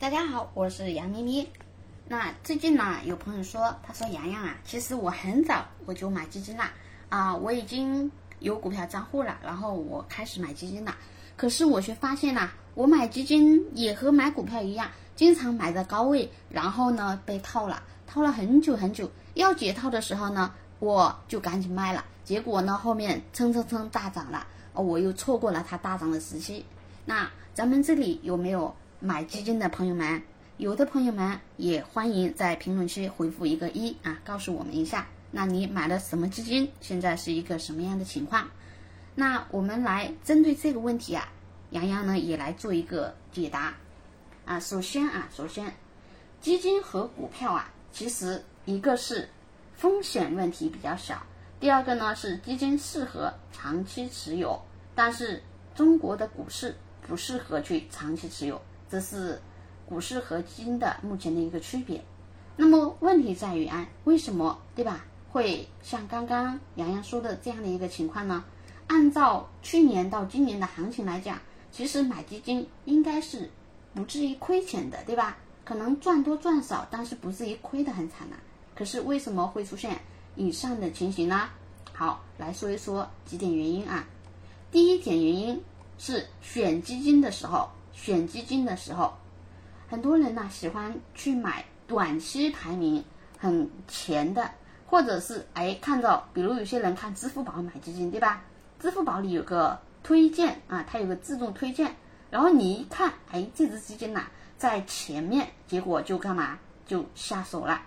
大家好，我是杨咪咪。那最近呢，有朋友说，他说洋洋啊，其实我很早我就买基金了啊，我已经有股票账户了，然后我开始买基金了。可是我却发现呐，我买基金也和买股票一样，经常买在高位，然后呢被套了，套了很久很久。要解套的时候呢，我就赶紧卖了，结果呢后面蹭蹭蹭大涨了，我又错过了它大涨的时期。那咱们这里有没有？买基金的朋友们，有的朋友们也欢迎在评论区回复一个一啊，告诉我们一下，那你买了什么基金？现在是一个什么样的情况？那我们来针对这个问题啊，洋洋呢也来做一个解答啊。首先啊，首先，基金和股票啊，其实一个是风险问题比较小，第二个呢是基金适合长期持有，但是中国的股市不适合去长期持有。这是股市和基金的目前的一个区别。那么问题在于啊，为什么对吧？会像刚刚洋洋说的这样的一个情况呢？按照去年到今年的行情来讲，其实买基金应该是不至于亏钱的，对吧？可能赚多赚少，但是不至于亏得很惨呐。可是为什么会出现以上的情形呢？好，来说一说几点原因啊。第一点原因是选基金的时候。选基金的时候，很多人呢喜欢去买短期排名很前的，或者是哎看到，比如有些人看支付宝买基金，对吧？支付宝里有个推荐啊，它有个自动推荐，然后你一看，哎，这只基金呐在前面，结果就干嘛就下手了。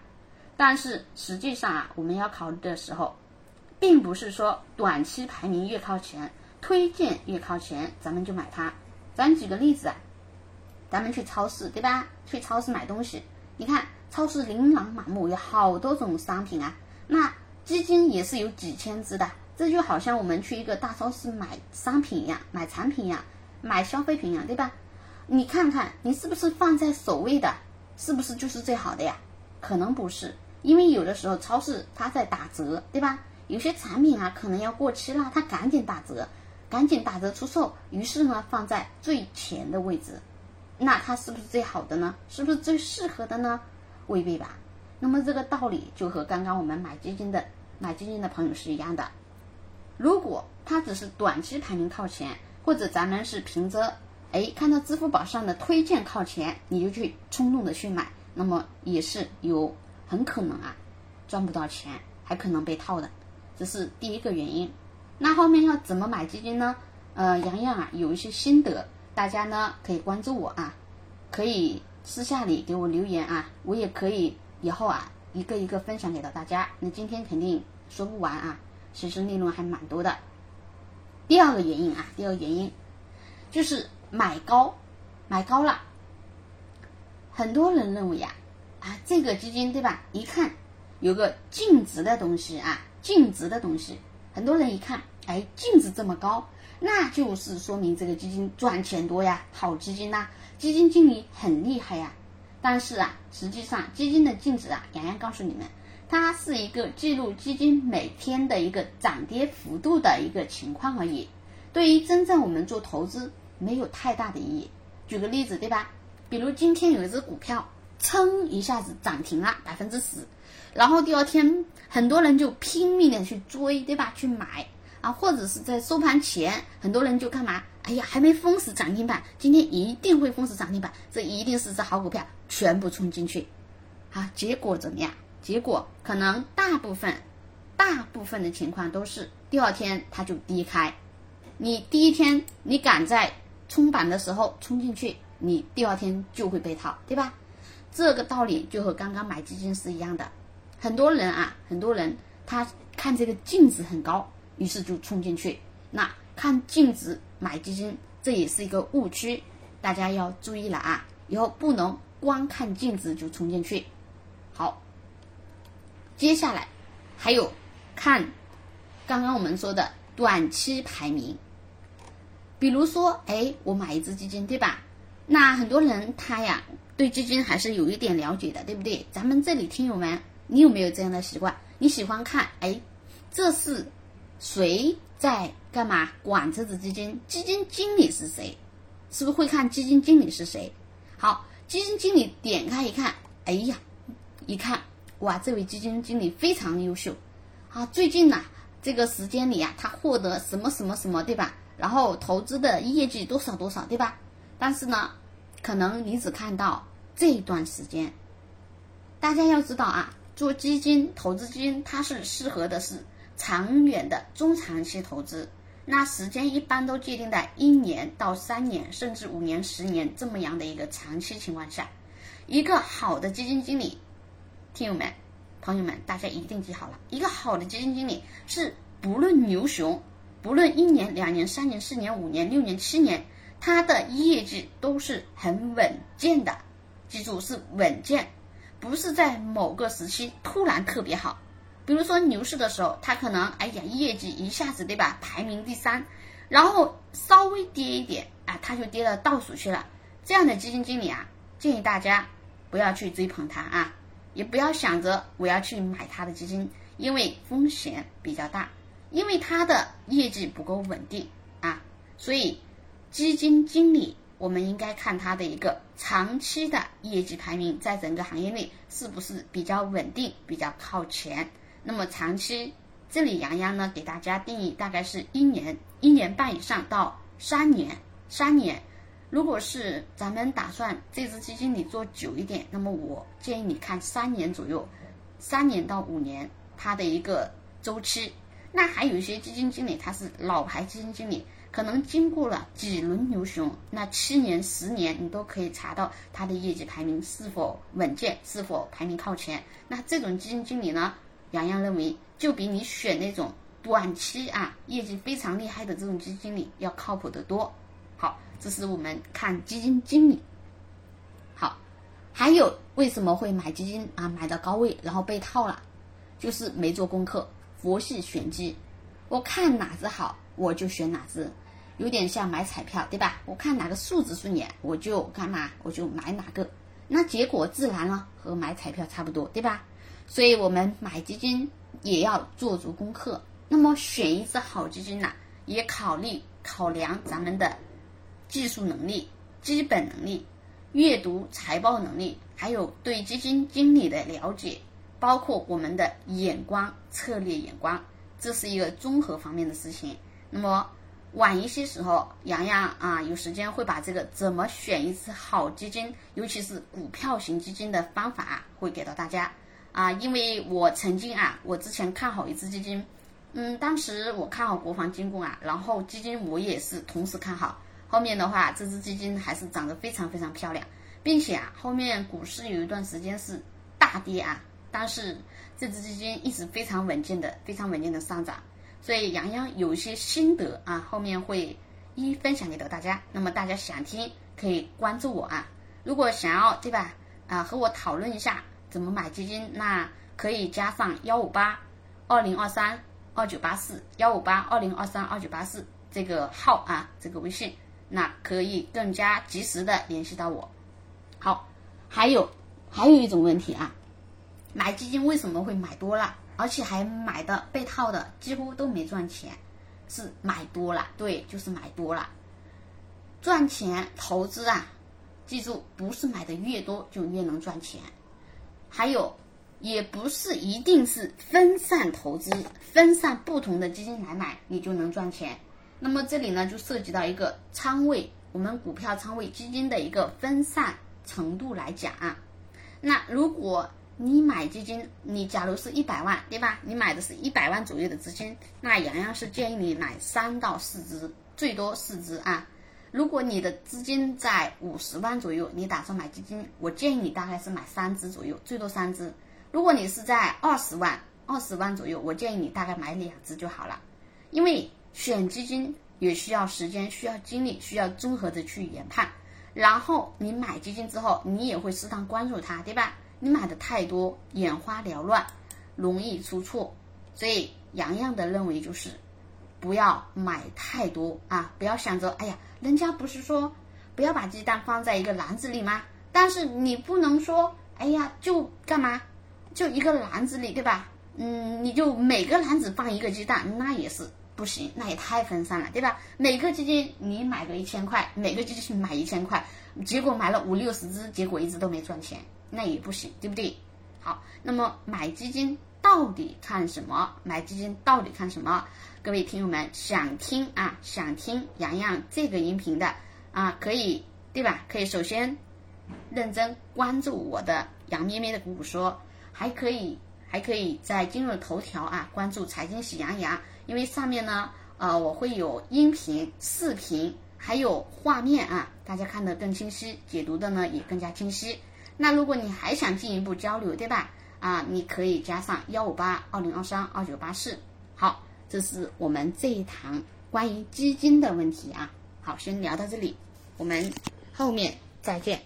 但是实际上啊，我们要考虑的时候，并不是说短期排名越靠前，推荐越靠前，咱们就买它。咱举个例子啊，咱们去超市对吧？去超市买东西，你看超市琳琅满目，有好多种商品啊。那基金也是有几千只的，这就好像我们去一个大超市买商品一样，买产品一样，买消费品一样，对吧？你看看你是不是放在首位的，是不是就是最好的呀？可能不是，因为有的时候超市它在打折，对吧？有些产品啊可能要过期了，它赶紧打折。赶紧打折出售，于是呢放在最前的位置，那它是不是最好的呢？是不是最适合的呢？未必吧。那么这个道理就和刚刚我们买基金的买基金的朋友是一样的。如果它只是短期排名靠前，或者咱们是凭着哎看到支付宝上的推荐靠前，你就去冲动的去买，那么也是有很可能啊赚不到钱，还可能被套的。这是第一个原因。那后面要怎么买基金呢？呃，洋洋啊有一些心得，大家呢可以关注我啊，可以私下里给我留言啊，我也可以以后啊一个一个分享给到大家。那今天肯定说不完啊，其实内容还蛮多的。第二个原因啊，第二个原因就是买高，买高了，很多人认为呀啊这个基金对吧？一看有个净值的东西啊，净值的东西。很多人一看，哎，净值这么高，那就是说明这个基金赚钱多呀，好基金呐，基金经理很厉害呀。但是啊，实际上基金的净值啊，洋洋告诉你们，它是一个记录基金每天的一个涨跌幅度的一个情况而已，对于真正我们做投资没有太大的意义。举个例子，对吧？比如今天有一只股票，噌一下子涨停了百分之十。然后第二天，很多人就拼命的去追，对吧？去买啊，或者是在收盘前，很多人就干嘛？哎呀，还没封死涨停板，今天一定会封死涨停板，这一定是只好股票，全部冲进去，啊，结果怎么样？结果可能大部分，大部分的情况都是第二天它就低开，你第一天你赶在冲板的时候冲进去，你第二天就会被套，对吧？这个道理就和刚刚买基金是一样的。很多人啊，很多人他看这个净值很高，于是就冲进去。那看净值买基金，这也是一个误区，大家要注意了啊！以后不能光看净值就冲进去。好，接下来还有看刚刚我们说的短期排名，比如说，哎，我买一只基金，对吧？那很多人他呀对基金还是有一点了解的，对不对？咱们这里听友们。你有没有这样的习惯？你喜欢看，哎，这是谁在干嘛？管这只基金？基金经理是谁？是不是会看基金经理是谁？好，基金经理点开一看，哎呀，一看，哇，这位基金经理非常优秀，啊，最近呢这个时间里啊，他获得什么什么什么，对吧？然后投资的业绩多少多少，对吧？但是呢，可能你只看到这段时间。大家要知道啊，做基金投资基金，它是适合的是长远的中长期投资。那时间一般都界定在一年到三年，甚至五年、十年这么样的一个长期情况下，一个好的基金经理，听友们、朋友们，大家一定记好了，一个好的基金经理是不论牛熊，不论一年、两年、三年、四年、五年、六年、七年，他的业绩都是很稳健的。记住是稳健，不是在某个时期突然特别好。比如说牛市的时候，他可能哎呀业绩一下子对吧排名第三，然后稍微跌一点啊，他就跌到倒数去了。这样的基金经理啊，建议大家不要去追捧他啊，也不要想着我要去买他的基金，因为风险比较大，因为他的业绩不够稳定啊。所以基金经理我们应该看他的一个长期的业绩排名，在整个行业内是不是比较稳定、比较靠前。那么长期，这里杨洋呢给大家定义大概是一年、一年半以上到三年。三年，如果是咱们打算这支基金你做久一点，那么我建议你看三年左右，三年到五年它的一个周期。那还有一些基金经理他是老牌基金经理，可能经过了几轮牛熊，那七年、十年你都可以查到他的业绩排名是否稳健，是否排名靠前。那这种基金经理呢？洋洋认为，就比你选那种短期啊业绩非常厉害的这种基金经理要靠谱得多。好，这是我们看基金经理。好，还有为什么会买基金啊？买到高位然后被套了，就是没做功课，佛系选基。我看哪只好，我就选哪只，有点像买彩票，对吧？我看哪个数字顺眼，我就干嘛，我就买哪个。那结果自然呢和买彩票差不多，对吧？所以我们买基金也要做足功课。那么选一只好基金呢，也考虑考量咱们的技术能力、基本能力、阅读财报能力，还有对基金经理的了解，包括我们的眼光、策略眼光，这是一个综合方面的事情。那么晚一些时候，洋洋啊有时间会把这个怎么选一只好基金，尤其是股票型基金的方法，会给到大家。啊，因为我曾经啊，我之前看好一只基金，嗯，当时我看好国防军工啊，然后基金我也是同时看好，后面的话这只基金还是涨得非常非常漂亮，并且啊，后面股市有一段时间是大跌啊，但是这只基金一直非常稳健的，非常稳健的上涨，所以洋洋有一些心得啊，后面会一一分享给到大家，那么大家想听可以关注我啊，如果想要对吧，啊和我讨论一下。怎么买基金？那可以加上幺五八二零二三二九八四幺五八二零二三二九八四这个号啊，这个微信，那可以更加及时的联系到我。好，还有还有一种问题啊，买基金为什么会买多了，而且还买的被套的几乎都没赚钱？是买多了，对，就是买多了。赚钱投资啊，记住不是买的越多就越能赚钱。还有，也不是一定是分散投资、分散不同的基金来买，你就能赚钱。那么这里呢，就涉及到一个仓位，我们股票仓位基金的一个分散程度来讲啊。那如果你买基金，你假如是一百万，对吧？你买的是一百万左右的资金，那洋洋是建议你买三到四只，最多四只啊。如果你的资金在五十万左右，你打算买基金，我建议你大概是买三只左右，最多三只。如果你是在二十万、二十万左右，我建议你大概买两只就好了。因为选基金也需要时间、需要精力、需要综合的去研判。然后你买基金之后，你也会适当关注它，对吧？你买的太多，眼花缭乱，容易出错。所以洋洋的认为就是。不要买太多啊！不要想着，哎呀，人家不是说不要把鸡蛋放在一个篮子里吗？但是你不能说，哎呀，就干嘛？就一个篮子里，对吧？嗯，你就每个篮子放一个鸡蛋，那也是不行，那也太分散了，对吧？每个基金你买个一千块，每个基金买一千块，结果买了五六十只，结果一直都没赚钱，那也不行，对不对？好，那么买基金到底看什么？买基金到底看什么？各位听友们想听啊，想听洋洋这个音频的啊，可以对吧？可以首先认真关注我的杨咩咩的股股说，还可以还可以在今日头条啊关注财经喜羊羊。因为上面呢，呃，我会有音频、视频，还有画面啊，大家看得更清晰，解读的呢也更加清晰。那如果你还想进一步交流，对吧？啊，你可以加上幺五八二零二三二九八四。好，这是我们这一堂关于基金的问题啊。好，先聊到这里，我们后面再见。